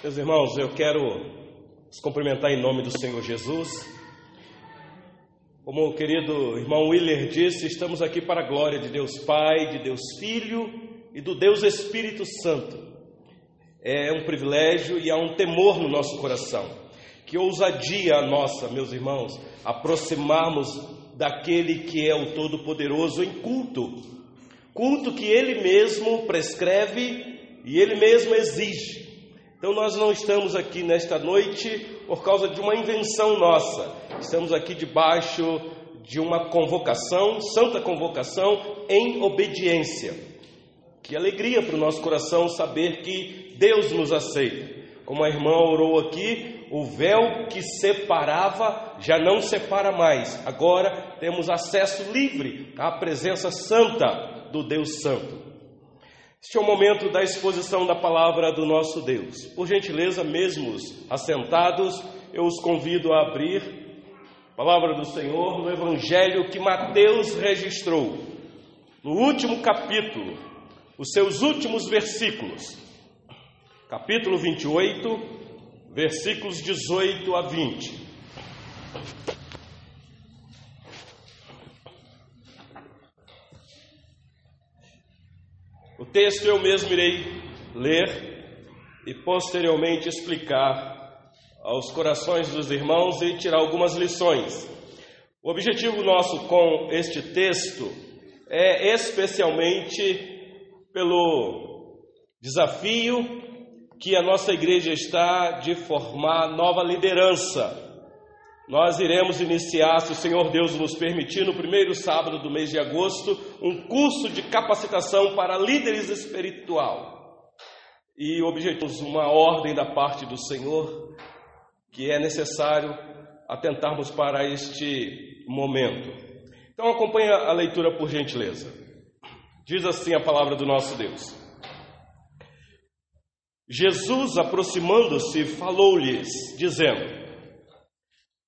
Meus irmãos, eu quero os cumprimentar em nome do Senhor Jesus. Como o querido irmão Willer disse, estamos aqui para a glória de Deus Pai, de Deus Filho e do Deus Espírito Santo. É um privilégio e há um temor no nosso coração. Que ousadia a nossa, meus irmãos, aproximarmos daquele que é o Todo-Poderoso em culto. Culto que Ele mesmo prescreve e Ele mesmo exige. Então nós não estamos aqui nesta noite por causa de uma invenção nossa. Estamos aqui debaixo de uma convocação, santa convocação em obediência. Que alegria para o nosso coração saber que Deus nos aceita. Como a irmã orou aqui, o véu que separava já não separa mais. Agora temos acesso livre à presença santa do Deus Santo. Este é o momento da exposição da palavra do nosso Deus. Por gentileza, mesmos assentados, eu os convido a abrir a palavra do Senhor no Evangelho que Mateus registrou, no último capítulo, os seus últimos versículos, capítulo 28, versículos 18 a 20. Texto eu mesmo irei ler e posteriormente explicar aos corações dos irmãos e tirar algumas lições. O objetivo nosso com este texto é especialmente pelo desafio que a nossa igreja está de formar nova liderança nós iremos iniciar, se o Senhor Deus nos permitir, no primeiro sábado do mês de agosto, um curso de capacitação para líderes espiritual. E objetivos uma ordem da parte do Senhor que é necessário atentarmos para este momento. Então acompanha a leitura por gentileza. Diz assim a palavra do nosso Deus. Jesus, aproximando-se, falou-lhes, dizendo: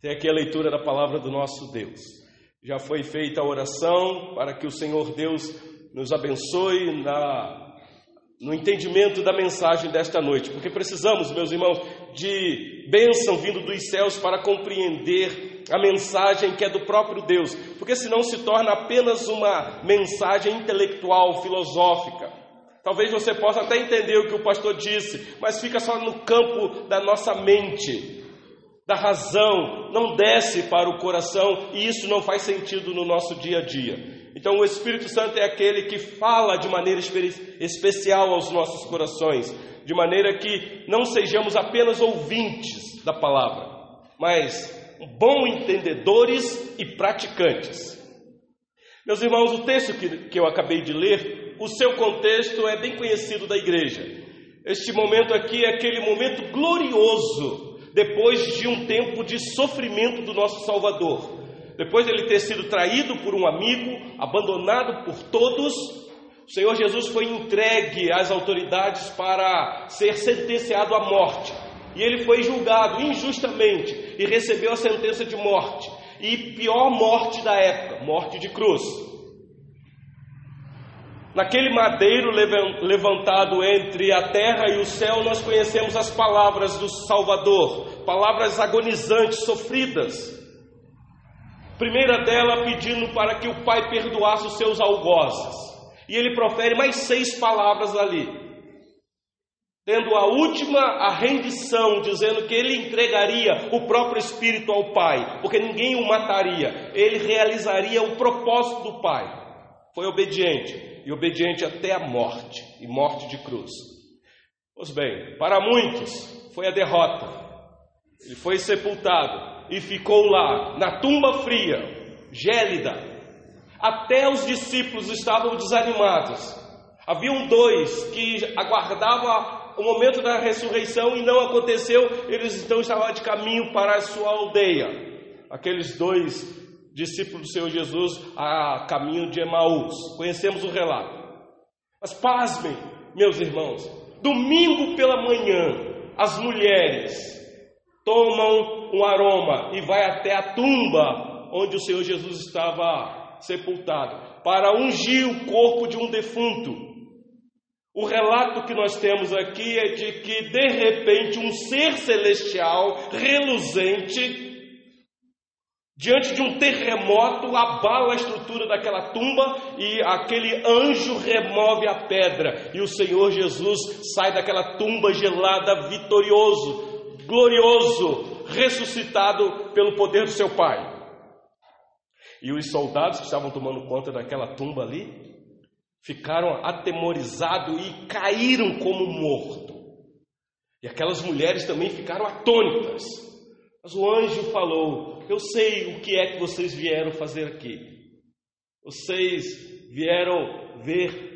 Tem aqui a leitura da palavra do nosso Deus. Já foi feita a oração para que o Senhor Deus nos abençoe na, no entendimento da mensagem desta noite, porque precisamos, meus irmãos, de bênção vindo dos céus para compreender a mensagem que é do próprio Deus, porque senão se torna apenas uma mensagem intelectual, filosófica. Talvez você possa até entender o que o pastor disse, mas fica só no campo da nossa mente da razão, não desce para o coração e isso não faz sentido no nosso dia a dia. Então, o Espírito Santo é aquele que fala de maneira especial aos nossos corações, de maneira que não sejamos apenas ouvintes da palavra, mas bons entendedores e praticantes. Meus irmãos, o texto que, que eu acabei de ler, o seu contexto é bem conhecido da igreja. Este momento aqui é aquele momento glorioso depois de um tempo de sofrimento do nosso Salvador. Depois de ele ter sido traído por um amigo, abandonado por todos, o Senhor Jesus foi entregue às autoridades para ser sentenciado à morte. E ele foi julgado injustamente e recebeu a sentença de morte. E pior morte da época, morte de cruz. Naquele madeiro levantado entre a terra e o céu, nós conhecemos as palavras do Salvador, palavras agonizantes, sofridas. Primeira dela pedindo para que o Pai perdoasse os seus algozes. E ele profere mais seis palavras ali. Tendo a última, a rendição, dizendo que ele entregaria o próprio Espírito ao Pai, porque ninguém o mataria, ele realizaria o propósito do Pai. Foi obediente e obediente até a morte e morte de cruz. Pois bem, para muitos foi a derrota. Ele foi sepultado e ficou lá, na tumba fria, gélida. Até os discípulos estavam desanimados. Haviam dois que aguardavam o momento da ressurreição e não aconteceu, eles então estavam de caminho para a sua aldeia. Aqueles dois discípulos do Senhor Jesus a caminho de Emaús. Conhecemos o relato. Mas pasmem, meus irmãos, domingo pela manhã, as mulheres tomam um aroma e vai até a tumba onde o Senhor Jesus estava sepultado para ungir o corpo de um defunto. O relato que nós temos aqui é de que, de repente, um ser celestial reluzente, diante de um terremoto, abala a estrutura daquela tumba e aquele anjo remove a pedra. E o Senhor Jesus sai daquela tumba gelada, vitorioso, glorioso, ressuscitado pelo poder do seu Pai. E os soldados que estavam tomando conta daquela tumba ali ficaram atemorizados e caíram como morto. E aquelas mulheres também ficaram atônitas. Mas o anjo falou: Eu sei o que é que vocês vieram fazer aqui. Vocês vieram ver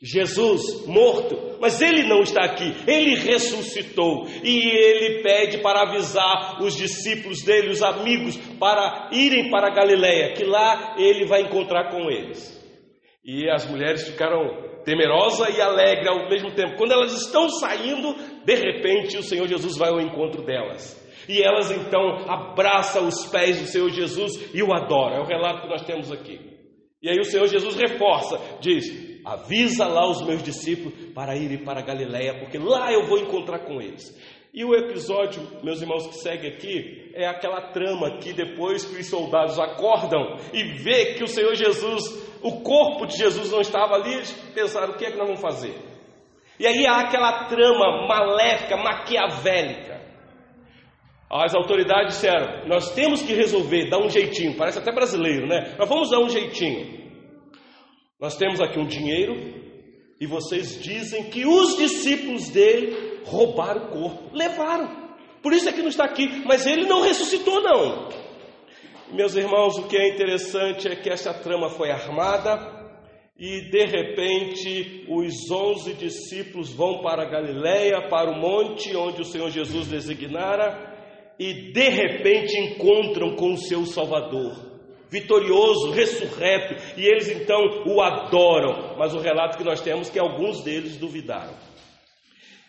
Jesus morto, mas ele não está aqui, ele ressuscitou e ele pede para avisar os discípulos dele, os amigos, para irem para Galiléia, que lá ele vai encontrar com eles. E as mulheres ficaram temerosas e alegres ao mesmo tempo. Quando elas estão saindo, de repente o Senhor Jesus vai ao encontro delas. E elas então abraçam os pés do Senhor Jesus e o adoram. É o relato que nós temos aqui. E aí o Senhor Jesus reforça, diz: avisa lá os meus discípulos para irem para Galiléia, porque lá eu vou encontrar com eles. E o episódio, meus irmãos, que segue aqui, é aquela trama que depois que os soldados acordam e vê que o Senhor Jesus o corpo de Jesus não estava ali, eles pensaram: o que é que nós vamos fazer? E aí há aquela trama maléfica, maquiavélica. As autoridades disseram: nós temos que resolver, dar um jeitinho, parece até brasileiro, né? Nós vamos dar um jeitinho. Nós temos aqui um dinheiro e vocês dizem que os discípulos dele roubaram o corpo, levaram. Por isso é que não está aqui, mas ele não ressuscitou, não. Meus irmãos, o que é interessante é que essa trama foi armada e de repente os onze discípulos vão para Galiléia, para o monte onde o Senhor Jesus designara e de repente encontram com o seu Salvador, vitorioso, ressurreto, e eles então o adoram. Mas o relato que nós temos é que alguns deles duvidaram.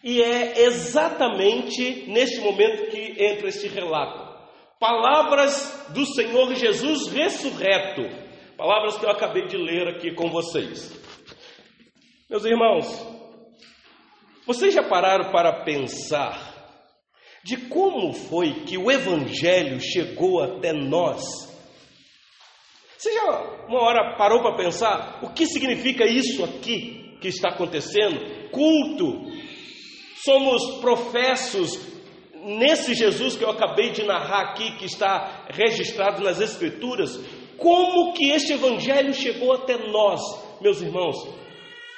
E é exatamente neste momento que entra este relato. Palavras do Senhor Jesus ressurreto. Palavras que eu acabei de ler aqui com vocês. Meus irmãos, vocês já pararam para pensar de como foi que o Evangelho chegou até nós? Você já uma hora parou para pensar o que significa isso aqui que está acontecendo? Culto. Somos professos nesse Jesus que eu acabei de narrar aqui, que está registrado nas Escrituras, como que este Evangelho chegou até nós, meus irmãos?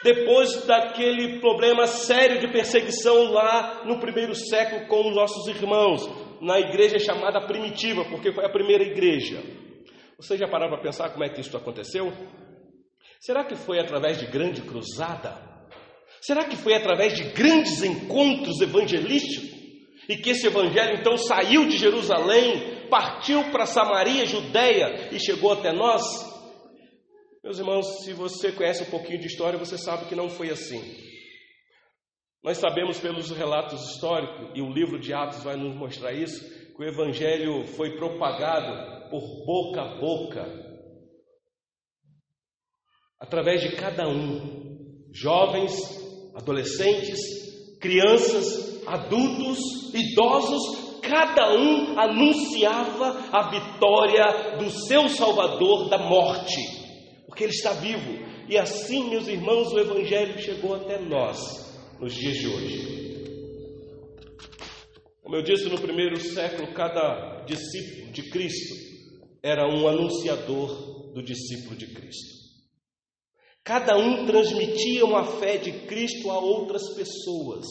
Depois daquele problema sério de perseguição lá no primeiro século com os nossos irmãos, na igreja chamada primitiva, porque foi a primeira igreja. Você já parou para pensar como é que isso aconteceu? Será que foi através de grande cruzada? Será que foi através de grandes encontros evangelísticos? E que esse evangelho então saiu de Jerusalém, partiu para Samaria, Judéia e chegou até nós? Meus irmãos, se você conhece um pouquinho de história, você sabe que não foi assim. Nós sabemos pelos relatos históricos, e o livro de Atos vai nos mostrar isso, que o evangelho foi propagado por boca a boca, através de cada um, jovens, adolescentes, crianças, adultos, idosos, cada um anunciava a vitória do seu Salvador da morte, porque ele está vivo. E assim, meus irmãos, o Evangelho chegou até nós nos dias de hoje. Como eu disse, no primeiro século, cada discípulo de Cristo era um anunciador do discípulo de Cristo. Cada um transmitia uma fé de Cristo a outras pessoas.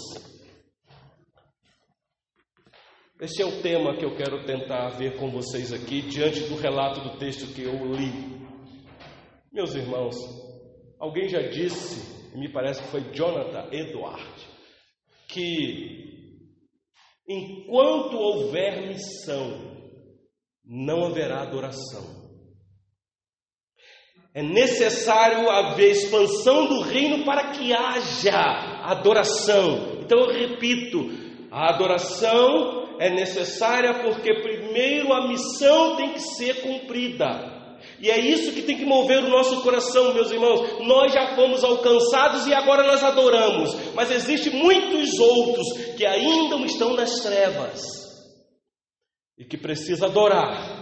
Esse é o tema que eu quero tentar ver com vocês aqui, diante do relato do texto que eu li. Meus irmãos, alguém já disse, me parece que foi Jonathan Edward, que enquanto houver missão, não haverá adoração. É necessário haver expansão do reino para que haja adoração. Então eu repito, a adoração é necessária porque primeiro a missão tem que ser cumprida. E é isso que tem que mover o nosso coração, meus irmãos. Nós já fomos alcançados e agora nós adoramos, mas existem muitos outros que ainda estão nas trevas e que precisam adorar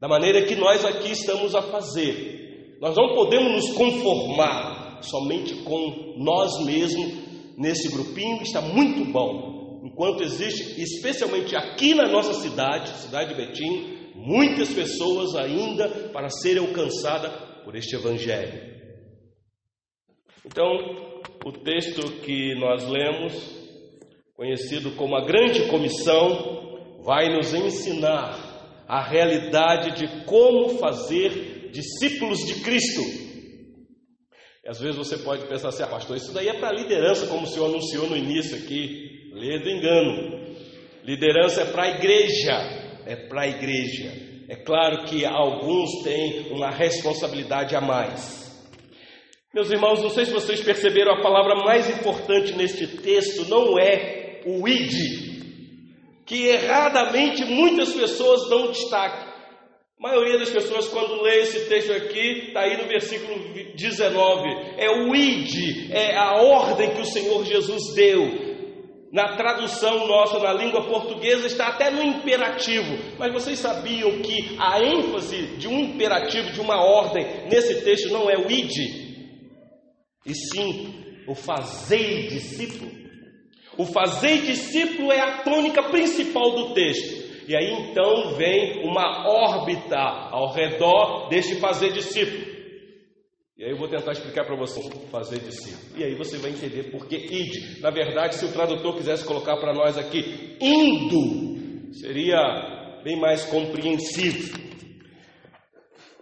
da maneira que nós aqui estamos a fazer. Nós não podemos nos conformar somente com nós mesmos nesse grupinho, está muito bom. Enquanto existe, especialmente aqui na nossa cidade, cidade de Betim, muitas pessoas ainda para serem alcançadas por este Evangelho. Então, o texto que nós lemos, conhecido como a Grande Comissão, vai nos ensinar a realidade de como fazer discípulos de Cristo. Às vezes você pode pensar assim, ah, pastor, isso daí é para liderança, como o senhor anunciou no início aqui. Lê do engano. Liderança é para a igreja, é para a igreja. É claro que alguns têm uma responsabilidade a mais. Meus irmãos, não sei se vocês perceberam, a palavra mais importante neste texto não é o id, que erradamente muitas pessoas dão destaque. A maioria das pessoas, quando lê esse texto aqui, está aí no versículo 19, é o id, é a ordem que o Senhor Jesus deu. Na tradução nossa, na língua portuguesa, está até no imperativo. Mas vocês sabiam que a ênfase de um imperativo, de uma ordem, nesse texto não é o id, e sim o fazer discípulo. O fazer discípulo é a tônica principal do texto. E aí então vem uma órbita ao redor deste fazer discípulo. E aí eu vou tentar explicar para você fazer discípulo. E aí você vai entender por que id. Na verdade, se o tradutor quisesse colocar para nós aqui indo, seria bem mais compreensível.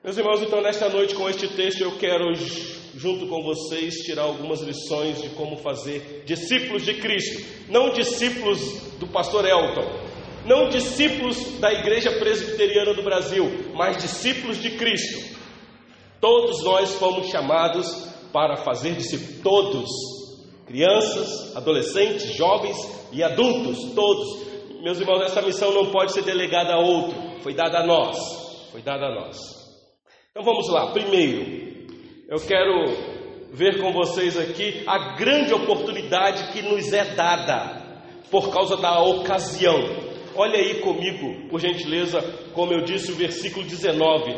Meus irmãos, então nesta noite com este texto eu quero junto com vocês, tirar algumas lições de como fazer discípulos de Cristo, não discípulos do pastor Elton, não discípulos da Igreja Presbiteriana do Brasil, mas discípulos de Cristo. Todos nós fomos chamados para fazer discípulos, todos, crianças, adolescentes, jovens e adultos, todos. Meus irmãos, essa missão não pode ser delegada a outro, foi dada a nós, foi dada a nós. Então vamos lá, primeiro, eu quero ver com vocês aqui a grande oportunidade que nos é dada por causa da ocasião. Olha aí comigo, por gentileza, como eu disse, o versículo 19.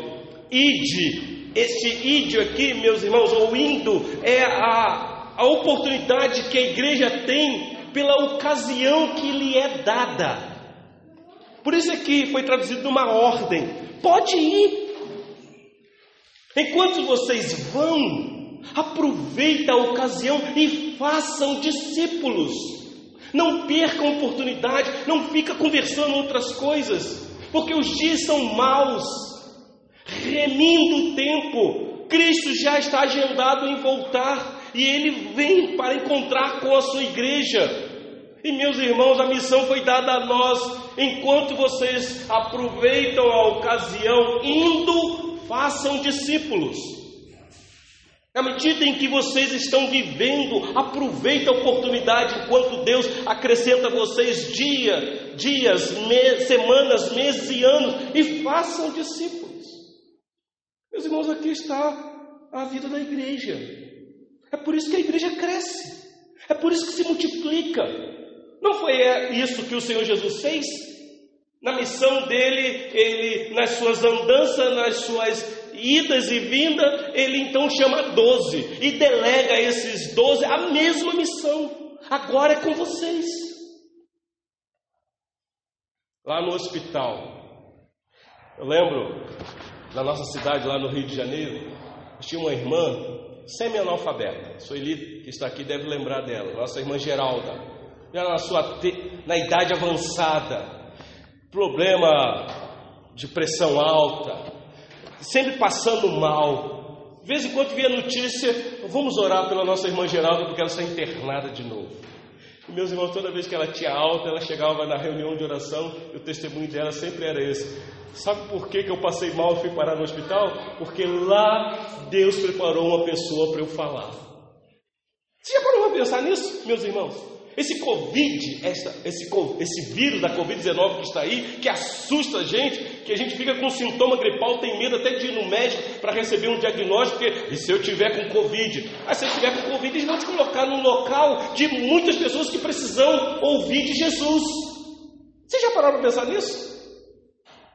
Ide, este ide aqui, meus irmãos, ou indo, é a, a oportunidade que a igreja tem pela ocasião que lhe é dada. Por isso aqui foi traduzido numa ordem. Pode ir, Enquanto vocês vão, aproveita a ocasião e façam discípulos. Não percam oportunidade, não fica conversando outras coisas, porque os dias são maus. Remindo o tempo, Cristo já está agendado em voltar e ele vem para encontrar com a sua igreja. E meus irmãos, a missão foi dada a nós, enquanto vocês aproveitam a ocasião indo façam discípulos. À medida em que vocês estão vivendo, aproveite a oportunidade enquanto Deus acrescenta a vocês dia, dias, me, semanas, meses e anos e façam discípulos. Meus irmãos, aqui está a vida da igreja. É por isso que a igreja cresce. É por isso que se multiplica. Não foi isso que o Senhor Jesus fez? Na missão dele, ele, nas suas andanças, nas suas idas e vindas, ele então chama doze e delega a esses doze a mesma missão. Agora é com vocês. Lá no hospital, eu lembro da nossa cidade, lá no Rio de Janeiro, tinha uma irmã semi-analfabeta. Sueli, que está aqui, deve lembrar dela, nossa irmã Geralda. Ela na sua na idade avançada, problema de pressão alta, sempre passando mal. De vez em quando via notícia, vamos orar pela nossa irmã Geralda porque ela está internada de novo. E meus irmãos, toda vez que ela tinha alta, ela chegava na reunião de oração e o testemunho dela sempre era esse. Sabe por que, que eu passei mal e fui parar no hospital? Porque lá Deus preparou uma pessoa para eu falar. Você já parou para pensar nisso, meus irmãos? Esse Covid, essa, esse, esse vírus da Covid-19 que está aí, que assusta a gente, que a gente fica com sintoma gripal, tem medo até de ir no médico para receber um diagnóstico, porque, e se eu tiver com Covid? Aí se eu tiver com Covid, eles vão te colocar num local de muitas pessoas que precisam ouvir de Jesus. Você já parou para pensar nisso?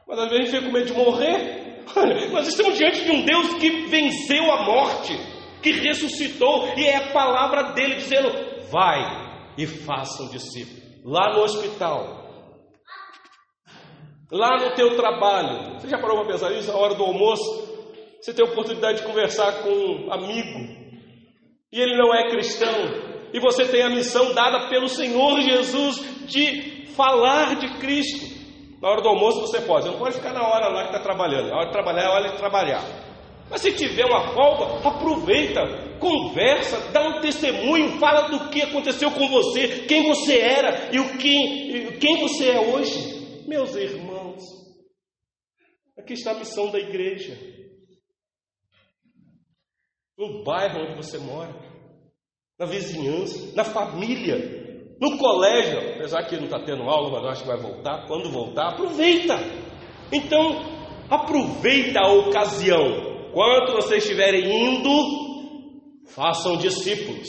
Mas às vezes a gente fica com medo de morrer. Nós estamos diante de um Deus que venceu a morte, que ressuscitou, e é a palavra dele dizendo: vai, e façam discípulos. Lá no hospital, lá no teu trabalho. Você já parou para pensar nisso? A hora do almoço, você tem a oportunidade de conversar com um amigo e ele não é cristão. E você tem a missão dada pelo Senhor Jesus de falar de Cristo. Na hora do almoço você pode, você não pode ficar na hora lá que está trabalhando. Na hora de trabalhar é hora de trabalhar. Mas se tiver uma folga, aproveita, conversa, dá um testemunho, fala do que aconteceu com você, quem você era e o que, quem você é hoje. Meus irmãos, aqui está a missão da igreja. No bairro onde você mora, na vizinhança, na família, no colégio, apesar que não está tendo aula, mas eu acho que vai voltar. Quando voltar, aproveita. Então, aproveita a ocasião Enquanto vocês estiverem indo, façam discípulos.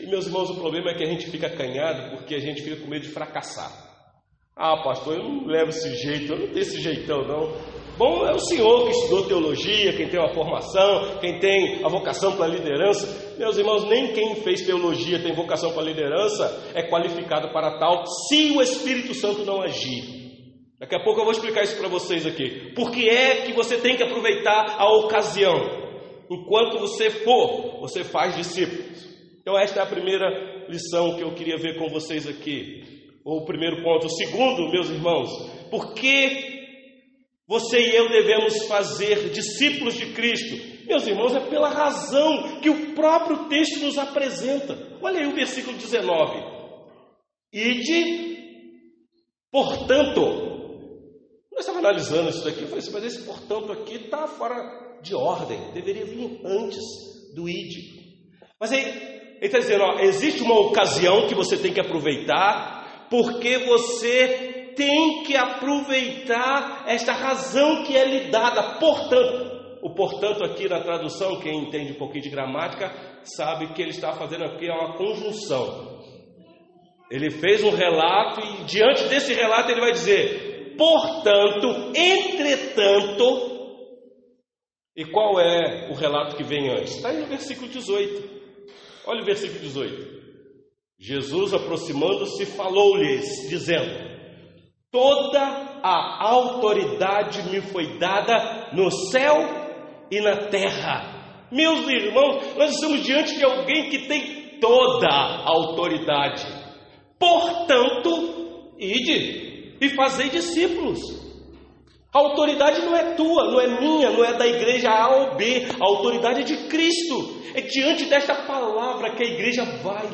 E meus irmãos, o problema é que a gente fica acanhado porque a gente fica com medo de fracassar. Ah, pastor, eu não levo esse jeito, eu não tenho esse jeitão, não. Bom, é o senhor que estudou teologia, quem tem uma formação, quem tem a vocação para liderança. Meus irmãos, nem quem fez teologia tem vocação para liderança é qualificado para tal, se o Espírito Santo não agir. Daqui a pouco eu vou explicar isso para vocês aqui. Por que é que você tem que aproveitar a ocasião? Enquanto você for, você faz discípulos. Então, esta é a primeira lição que eu queria ver com vocês aqui. Ou o primeiro ponto. O segundo, meus irmãos, por que você e eu devemos fazer discípulos de Cristo? Meus irmãos, é pela razão que o próprio texto nos apresenta. Olha aí o versículo 19. Ide, portanto, eu estava analisando isso daqui, eu falei assim, mas esse portanto aqui está fora de ordem, deveria vir antes do id. Mas aí, ele está dizendo, ó, existe uma ocasião que você tem que aproveitar, porque você tem que aproveitar esta razão que é lhe dada. Portanto, o portanto aqui na tradução, quem entende um pouquinho de gramática, sabe que ele está fazendo aqui uma conjunção. Ele fez um relato e diante desse relato ele vai dizer: portanto, entretanto. E qual é o relato que vem antes? Está aí no versículo 18. Olha o versículo 18. Jesus, aproximando-se, falou-lhes, dizendo: Toda a autoridade me foi dada no céu e na terra. Meus irmãos, nós estamos diante de alguém que tem toda a autoridade. Portanto, ide, e fazei discípulos. A autoridade não é tua, não é minha, não é da igreja A ou B, a autoridade é de Cristo. É diante desta palavra que a igreja vai.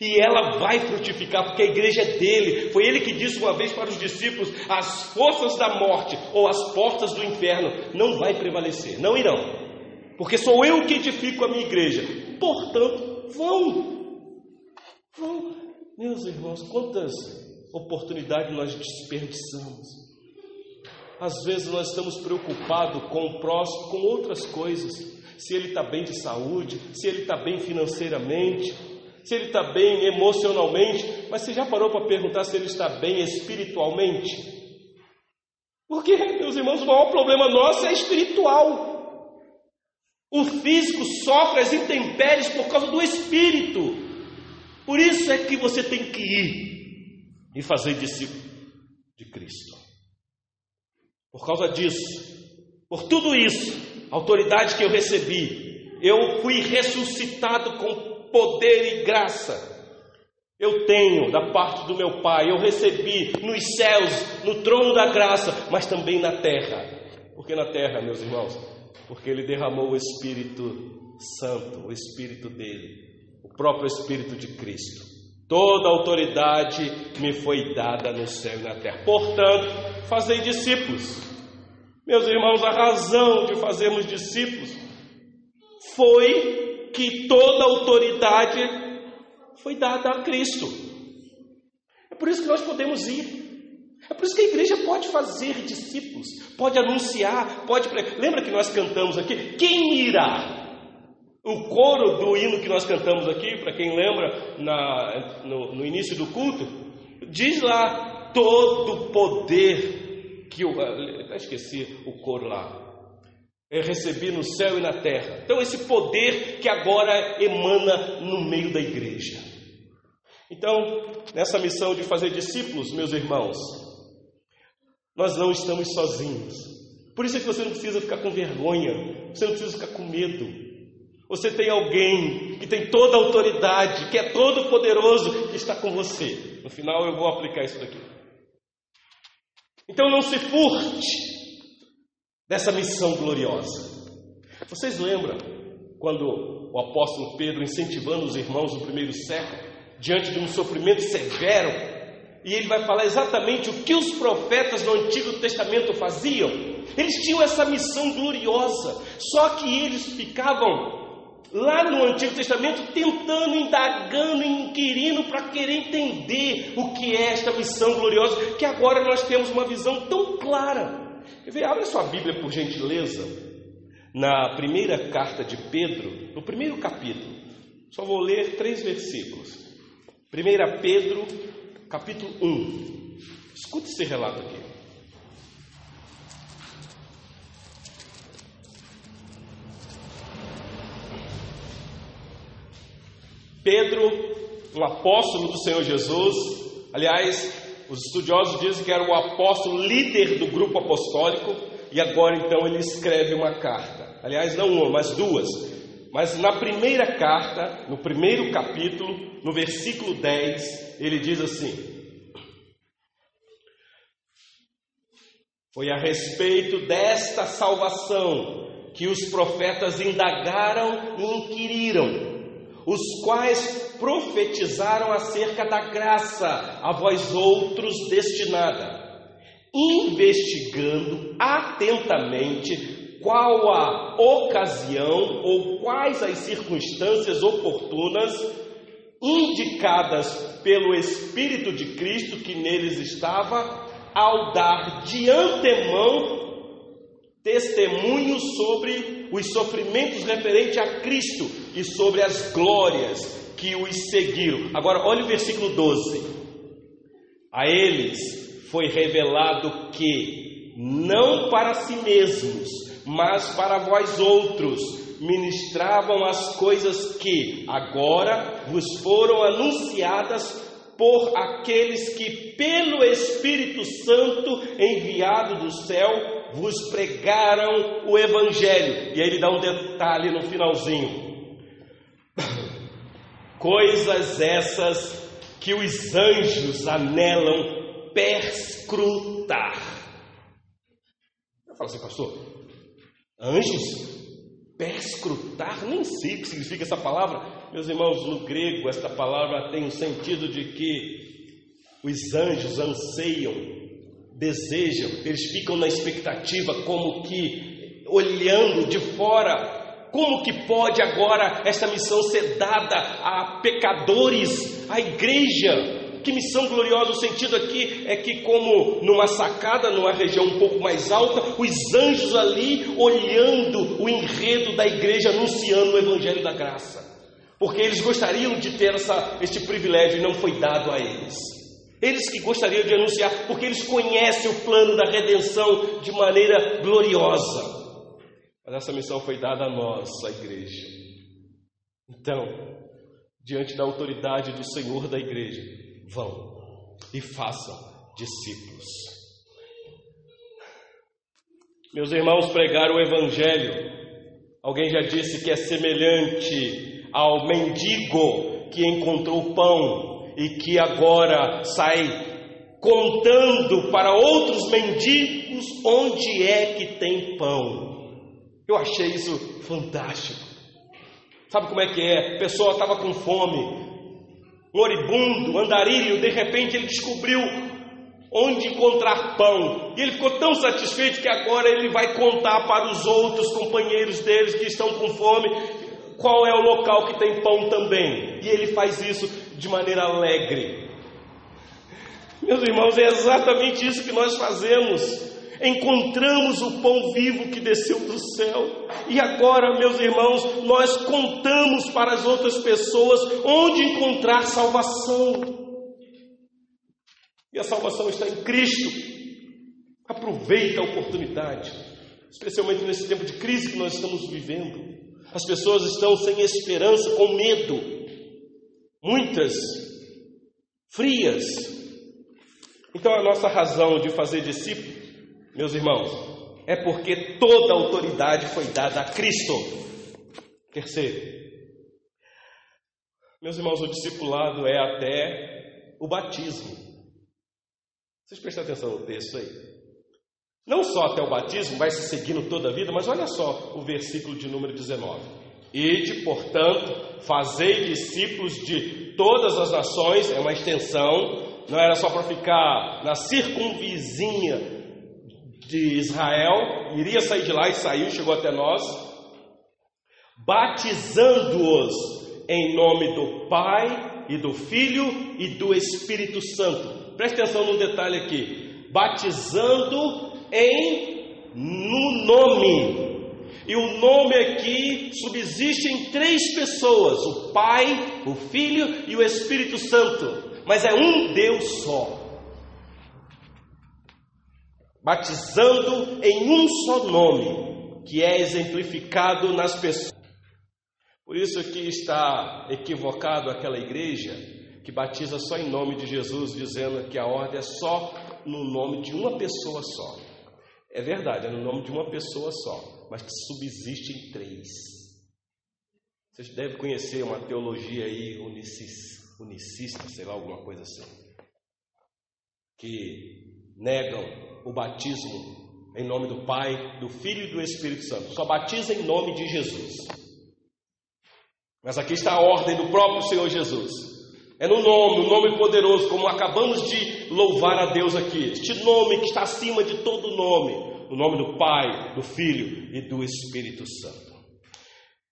E ela vai frutificar, porque a igreja é dele. Foi ele que disse uma vez para os discípulos: as forças da morte ou as portas do inferno não vai prevalecer, não irão. Porque sou eu que edifico a minha igreja. Portanto, vão. Vão. Meus irmãos, quantas oportunidade nós desperdiçamos. Às vezes nós estamos preocupados com o próximo, com outras coisas. Se ele está bem de saúde, se ele está bem financeiramente, se ele está bem emocionalmente, mas você já parou para perguntar se ele está bem espiritualmente? Porque, meus irmãos, o maior problema nosso é espiritual. O físico sofre as intempéries por causa do espírito. Por isso é que você tem que ir e fazer discípulo de Cristo. Por causa disso, por tudo isso, a autoridade que eu recebi, eu fui ressuscitado com poder e graça. Eu tenho da parte do meu Pai, eu recebi nos céus, no trono da graça, mas também na terra. Por que na terra, meus irmãos? Porque Ele derramou o Espírito Santo, o Espírito dele, o próprio Espírito de Cristo. Toda autoridade me foi dada no céu e na terra. Portanto, fazei discípulos. Meus irmãos, a razão de fazermos discípulos foi que toda autoridade foi dada a Cristo. É por isso que nós podemos ir. É por isso que a igreja pode fazer discípulos, pode anunciar, pode. Lembra que nós cantamos aqui? Quem irá? O coro do hino que nós cantamos aqui, para quem lembra, na, no, no, início do culto, diz lá: todo poder que eu. Até esqueci o coro lá. Eu recebi no céu e na terra. Então, esse poder que agora emana no meio da igreja. Então, nessa missão de fazer discípulos, meus irmãos, nós não estamos sozinhos. Por isso é que você não precisa ficar com vergonha, você não precisa ficar com medo. Você tem alguém que tem toda a autoridade, que é todo poderoso, que está com você. No final eu vou aplicar isso daqui. Então não se furte dessa missão gloriosa. Vocês lembram quando o apóstolo Pedro incentivando os irmãos no primeiro século, diante de um sofrimento severo, e ele vai falar exatamente o que os profetas no Antigo Testamento faziam? Eles tinham essa missão gloriosa, só que eles ficavam lá no Antigo Testamento, tentando, indagando, inquirindo para querer entender o que é esta missão gloriosa, que agora nós temos uma visão tão clara. Abre sua Bíblia, por gentileza, na primeira carta de Pedro, no primeiro capítulo. Só vou ler três versículos. 1 Pedro, capítulo 1. Escute esse relato aqui. Pedro, um apóstolo do Senhor Jesus, aliás, os estudiosos dizem que era o apóstolo líder do grupo apostólico, e agora então ele escreve uma carta. Aliás, não uma, mas duas. Mas na primeira carta, no primeiro capítulo, no versículo 10, ele diz assim: Foi a respeito desta salvação que os profetas indagaram e inquiriram os quais profetizaram acerca da graça a vós outros destinada, investigando atentamente qual a ocasião ou quais as circunstâncias oportunas indicadas pelo Espírito de Cristo que neles estava, ao dar de antemão testemunho sobre os sofrimentos referentes a Cristo e sobre as glórias que os seguiram. Agora, olha o versículo 12. A eles foi revelado que, não para si mesmos, mas para vós outros, ministravam as coisas que agora vos foram anunciadas por aqueles que, pelo Espírito Santo enviado do céu, vos pregaram o Evangelho. E aí ele dá um detalhe no finalzinho: coisas essas que os anjos anelam perscrutar. Eu falo assim, pastor, anjos? Perscrutar? Nem sei o que significa essa palavra. Meus irmãos, no grego, esta palavra tem o sentido de que os anjos anseiam desejam, eles ficam na expectativa, como que olhando de fora, como que pode agora esta missão ser dada a pecadores, à igreja? Que missão gloriosa! O sentido aqui é que, como numa sacada, numa região um pouco mais alta, os anjos ali olhando o enredo da igreja, anunciando o Evangelho da Graça, porque eles gostariam de ter essa, este privilégio e não foi dado a eles. Eles que gostariam de anunciar, porque eles conhecem o plano da redenção de maneira gloriosa. Mas essa missão foi dada a nós, a igreja. Então, diante da autoridade do Senhor da igreja, vão e façam discípulos. Meus irmãos, pregar o Evangelho, alguém já disse que é semelhante ao mendigo que encontrou pão e que agora sai contando para outros mendigos onde é que tem pão. Eu achei isso fantástico. Sabe como é que é? A pessoa estava com fome, moribundo, andarilho, de repente ele descobriu onde encontrar pão. E ele ficou tão satisfeito que agora ele vai contar para os outros companheiros deles que estão com fome qual é o local que tem pão também. E ele faz isso de maneira alegre. Meus irmãos, é exatamente isso que nós fazemos. Encontramos o pão vivo que desceu do céu, e agora, meus irmãos, nós contamos para as outras pessoas onde encontrar salvação. E a salvação está em Cristo. Aproveita a oportunidade, especialmente nesse tempo de crise que nós estamos vivendo. As pessoas estão sem esperança, com medo, muitas frias. Então, a nossa razão de fazer discípulo, meus irmãos, é porque toda a autoridade foi dada a Cristo. Terceiro, meus irmãos, o discipulado é até o batismo. Vocês prestem atenção no texto aí. Não só até o batismo, vai se seguindo toda a vida, mas olha só o versículo de número 19. Ide, portanto, fazei discípulos de todas as nações, é uma extensão, não era só para ficar na circunvizinha de Israel, iria sair de lá e saiu, chegou até nós, batizando-os em nome do Pai e do Filho e do Espírito Santo preste atenção num detalhe aqui: batizando em no nome. E o nome aqui subsiste em três pessoas: o Pai, o Filho e o Espírito Santo. Mas é um Deus só. Batizando em um só nome, que é exemplificado nas pessoas. Por isso que está equivocado aquela igreja que batiza só em nome de Jesus, dizendo que a ordem é só no nome de uma pessoa só. É verdade, é no nome de uma pessoa só, mas que subsiste em três. Vocês devem conhecer uma teologia aí unicis, unicista, sei lá, alguma coisa assim, que negam o batismo em nome do Pai, do Filho e do Espírito Santo. Só batiza em nome de Jesus. Mas aqui está a ordem do próprio Senhor Jesus. É no nome, o nome poderoso, como acabamos de louvar a Deus aqui. Este nome que está acima de todo nome. O nome do Pai, do Filho e do Espírito Santo.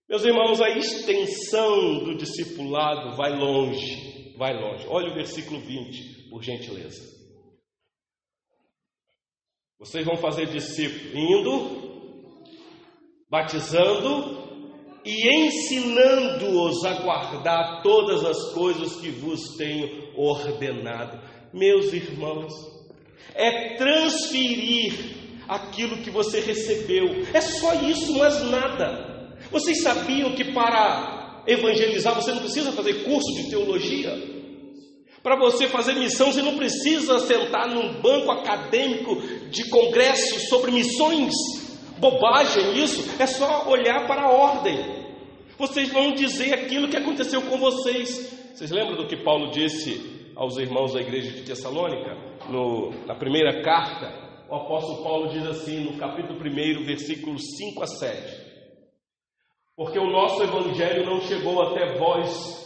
Meus irmãos, a extensão do discipulado vai longe. Vai longe. Olha o versículo 20, por gentileza. Vocês vão fazer discípulo indo, batizando e ensinando-os a guardar todas as coisas que vos tenho ordenado. Meus irmãos, é transferir aquilo que você recebeu. É só isso, mas nada. Vocês sabiam que para evangelizar você não precisa fazer curso de teologia? Para você fazer missão, você não precisa sentar num banco acadêmico de congressos sobre missões bobagem isso, é só olhar para a ordem. Vocês vão dizer aquilo que aconteceu com vocês. Vocês lembram do que Paulo disse aos irmãos da igreja de Tessalônica? No, na primeira carta, o apóstolo Paulo diz assim, no capítulo 1, versículos 5 a 7. Porque o nosso evangelho não chegou até vós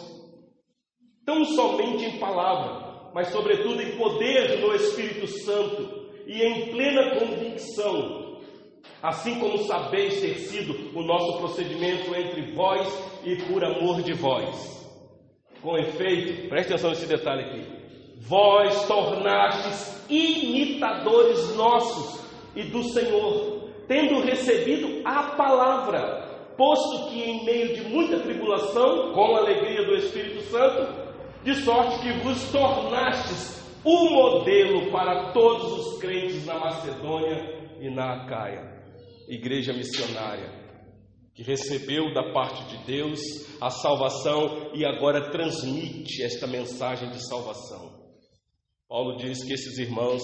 tão somente em palavra, mas sobretudo em poder do Espírito Santo e em plena convicção assim como sabeis ter sido o nosso procedimento entre vós e por amor de vós. Com efeito, preste atenção nesse detalhe aqui: vós tornastes imitadores nossos e do Senhor, tendo recebido a palavra, posto que em meio de muita tribulação, com a alegria do Espírito Santo, de sorte que vos tornastes o modelo para todos os crentes na Macedônia e na Acaia igreja missionária, que recebeu da parte de Deus a salvação e agora transmite esta mensagem de salvação. Paulo diz que esses irmãos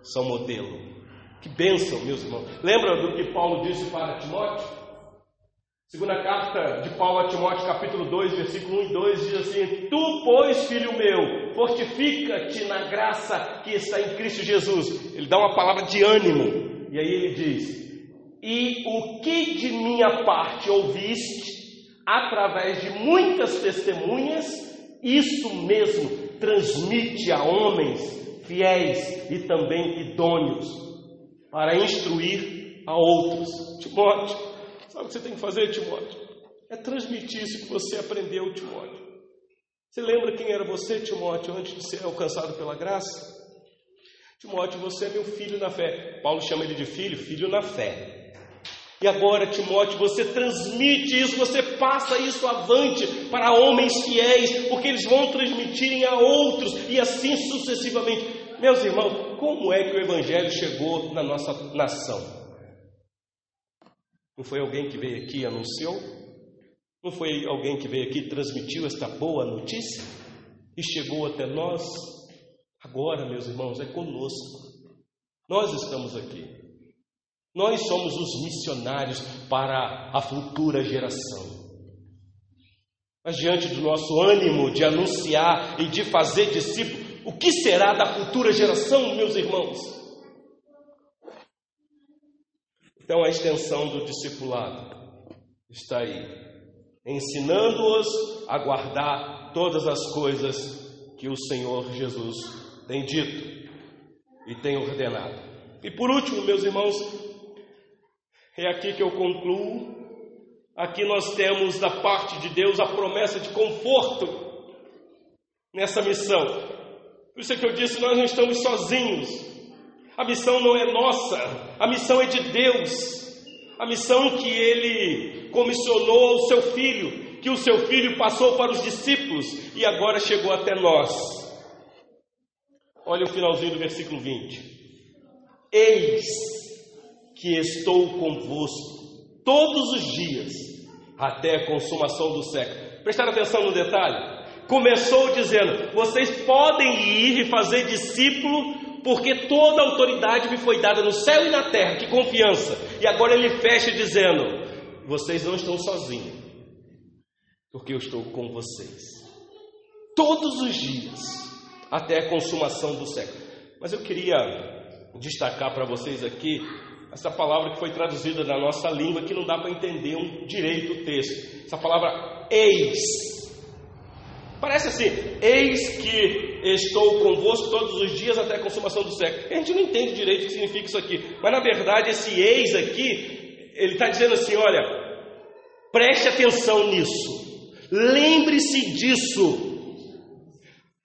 são modelo. Que bênção, meus irmãos. Lembra do que Paulo disse para Timóteo? Segunda carta de Paulo a Timóteo, capítulo 2, versículo 1 e 2, diz assim: Tu, pois, filho meu, fortifica-te na graça que está em Cristo Jesus. Ele dá uma palavra de ânimo. E aí ele diz: e o que de minha parte ouviste, através de muitas testemunhas, Isso mesmo transmite a homens fiéis e também idôneos para instruir a outros. Timóteo, sabe o que você tem que fazer, Timóteo? É transmitir isso que você aprendeu, Timóteo. Você lembra quem era você, Timóteo, antes de ser alcançado pela graça? Timóteo, você é meu filho na fé. Paulo chama ele de filho, filho na fé. E agora, Timóteo, você transmite isso, você passa isso avante para homens fiéis, porque eles vão transmitirem a outros e assim sucessivamente. Meus irmãos, como é que o Evangelho chegou na nossa nação? Não foi alguém que veio aqui e anunciou? Não foi alguém que veio aqui e transmitiu esta boa notícia? E chegou até nós? Agora, meus irmãos, é conosco. Nós estamos aqui. Nós somos os missionários para a futura geração. Mas diante do nosso ânimo de anunciar e de fazer discípulo, o que será da futura geração, meus irmãos? Então a extensão do discipulado está aí, ensinando-os a guardar todas as coisas que o Senhor Jesus tem dito e tem ordenado. E por último, meus irmãos, é aqui que eu concluo. Aqui nós temos da parte de Deus a promessa de conforto nessa missão. Por isso é que eu disse: nós não estamos sozinhos. A missão não é nossa, a missão é de Deus. A missão que Ele comissionou ao seu filho, que o seu filho passou para os discípulos e agora chegou até nós. Olha o finalzinho do versículo 20: Eis que estou convosco todos os dias até a consumação do século. Prestar atenção no detalhe. Começou dizendo: Vocês podem ir e fazer discípulo, porque toda a autoridade me foi dada no céu e na terra. Que confiança! E agora ele fecha dizendo: Vocês não estão sozinhos, porque eu estou com vocês todos os dias até a consumação do século. Mas eu queria destacar para vocês aqui essa palavra que foi traduzida na nossa língua, que não dá para entender um direito o texto. Essa palavra eis. Parece assim, eis que estou convosco todos os dias até a consumação do século. A gente não entende direito o que significa isso aqui. Mas na verdade, esse eis aqui, ele está dizendo assim: olha, preste atenção nisso, lembre-se disso,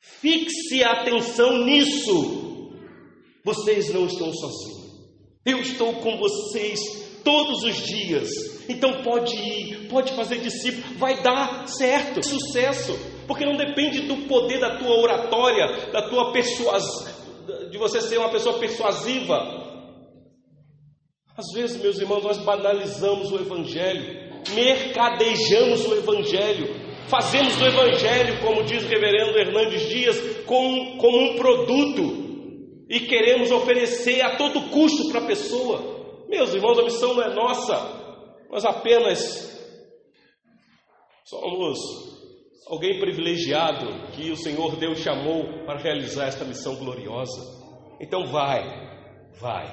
fixe a atenção nisso. Vocês não estão sozinhos. Eu estou com vocês todos os dias. Então pode ir, pode fazer discípulo, vai dar certo, sucesso, porque não depende do poder da tua oratória, da tua persuasão, de você ser uma pessoa persuasiva. Às vezes, meus irmãos, nós banalizamos o evangelho, mercadejamos o evangelho, fazemos o evangelho, como diz o reverendo Hernandes Dias, como, como um produto e queremos oferecer a todo custo para a pessoa. Meus irmãos, a missão não é nossa, nós apenas somos alguém privilegiado que o Senhor Deus chamou para realizar esta missão gloriosa. Então vai, vai.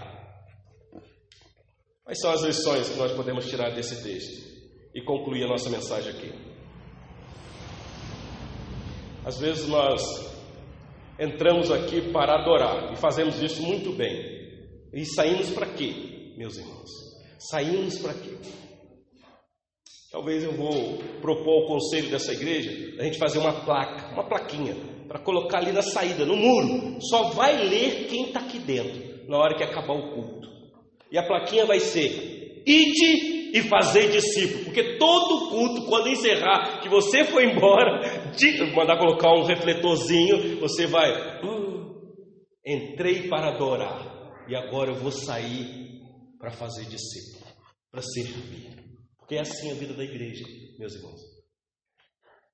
Quais são as lições que nós podemos tirar desse texto e concluir a nossa mensagem aqui? Às vezes nós entramos aqui para adorar e fazemos isso muito bem. E saímos para quê, meus irmãos? Saímos para quê? Talvez eu vou propor ao conselho dessa igreja a gente fazer uma placa, uma plaquinha, para colocar ali na saída, no muro. Só vai ler quem está aqui dentro, na hora que acabar o culto. E a plaquinha vai ser: Ide e fazer discípulo, porque todo culto, quando encerrar, que você foi embora, de, mandar colocar um refletorzinho, você vai, uh, entrei para adorar, e agora eu vou sair para fazer discípulo, para servir, porque é assim a vida da igreja, meus irmãos.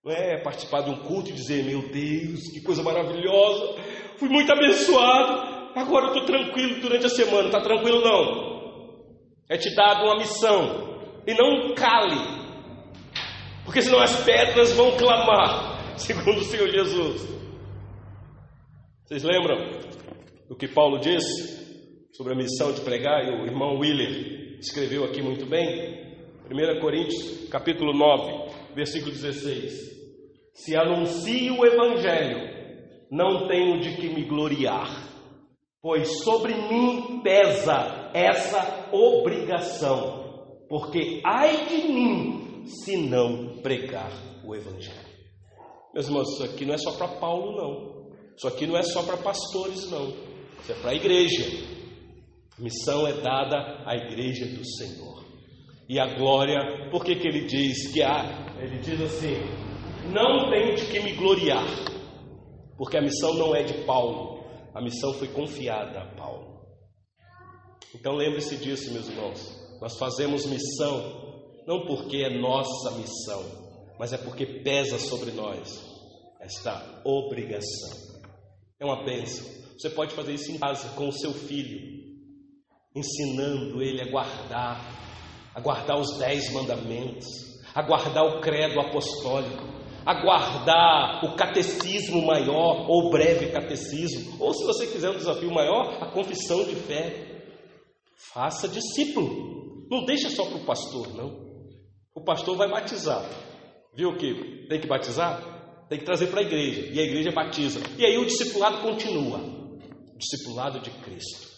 Não é participar de um culto e dizer, meu Deus, que coisa maravilhosa, fui muito abençoado, agora eu estou tranquilo durante a semana, está tranquilo não? É te dado uma missão. E não cale. Porque senão as pedras vão clamar, segundo o Senhor Jesus. Vocês lembram do que Paulo disse sobre a missão de pregar? E o irmão Willer escreveu aqui muito bem. 1 Coríntios, capítulo 9, versículo 16. Se anuncio o Evangelho, não tenho de que me gloriar, pois sobre mim pesa essa obrigação, porque ai de mim se não pregar o Evangelho. Meus irmãos, isso aqui não é só para Paulo, não. Isso aqui não é só para pastores, não. Isso é para a igreja. A missão é dada à igreja do Senhor. E a glória, por que, ele diz que há? Ele diz assim: não tenho de que me gloriar, porque a missão não é de Paulo, a missão foi confiada. Então lembre-se disso, meus irmãos. Nós fazemos missão não porque é nossa missão, mas é porque pesa sobre nós esta obrigação. É uma bênção. Você pode fazer isso em casa com o seu filho, ensinando ele a guardar, a guardar os dez mandamentos, a guardar o credo apostólico, a guardar o catecismo maior ou breve catecismo, ou se você quiser um desafio maior, a confissão de fé. Faça discípulo. Não deixa só para o pastor, não. O pastor vai batizar. Viu que tem que batizar? Tem que trazer para a igreja. E a igreja batiza. E aí o discipulado continua. O discipulado de Cristo.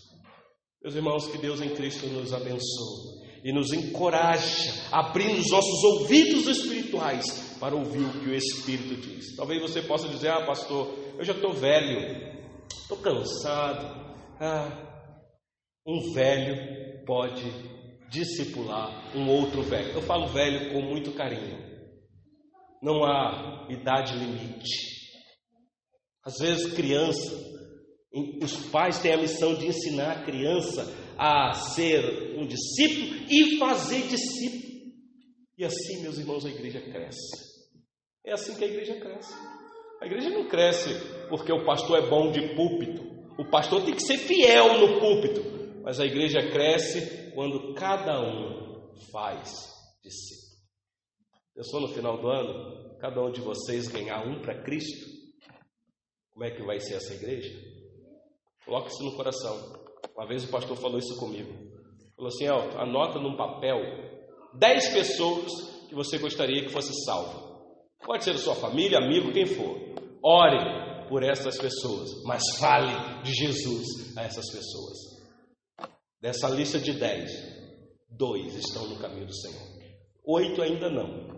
Meus irmãos, que Deus em Cristo nos abençoe e nos encoraja, abrindo os nossos ouvidos espirituais para ouvir o que o Espírito diz. Talvez você possa dizer: Ah, pastor, eu já estou velho, estou cansado. Ah, um velho pode discipular um outro velho. Eu falo velho com muito carinho. Não há idade limite. Às vezes, criança, os pais têm a missão de ensinar a criança a ser um discípulo e fazer discípulo. E assim, meus irmãos, a igreja cresce. É assim que a igreja cresce. A igreja não cresce porque o pastor é bom de púlpito. O pastor tem que ser fiel no púlpito. Mas a igreja cresce quando cada um faz discípulo. Pensou no final do ano, cada um de vocês ganhar um para Cristo? Como é que vai ser essa igreja? Coloque isso no coração. Uma vez o pastor falou isso comigo. Falou assim: ó, anota num papel dez pessoas que você gostaria que fosse salvo. Pode ser sua família, amigo, quem for. Ore por essas pessoas, mas fale de Jesus a essas pessoas. Dessa lista de dez, dois estão no caminho do Senhor. Oito ainda não.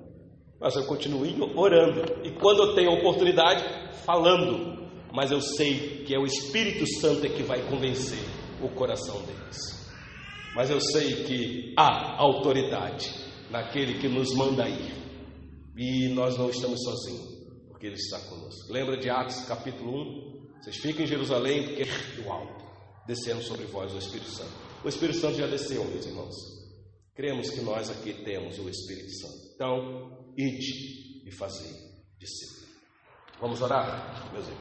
Mas eu continuo orando. E quando eu tenho oportunidade, falando. Mas eu sei que é o Espírito Santo é que vai convencer o coração deles. Mas eu sei que há autoridade naquele que nos manda ir. E nós não estamos sozinhos, porque Ele está conosco. Lembra de Atos capítulo 1? Vocês ficam em Jerusalém, porque é o alto, descendo sobre vós o Espírito Santo. O Espírito Santo já desceu, meus irmãos. Cremos que nós aqui temos o Espírito Santo. Então, ide e fazei discípulo. Vamos orar, meus irmãos.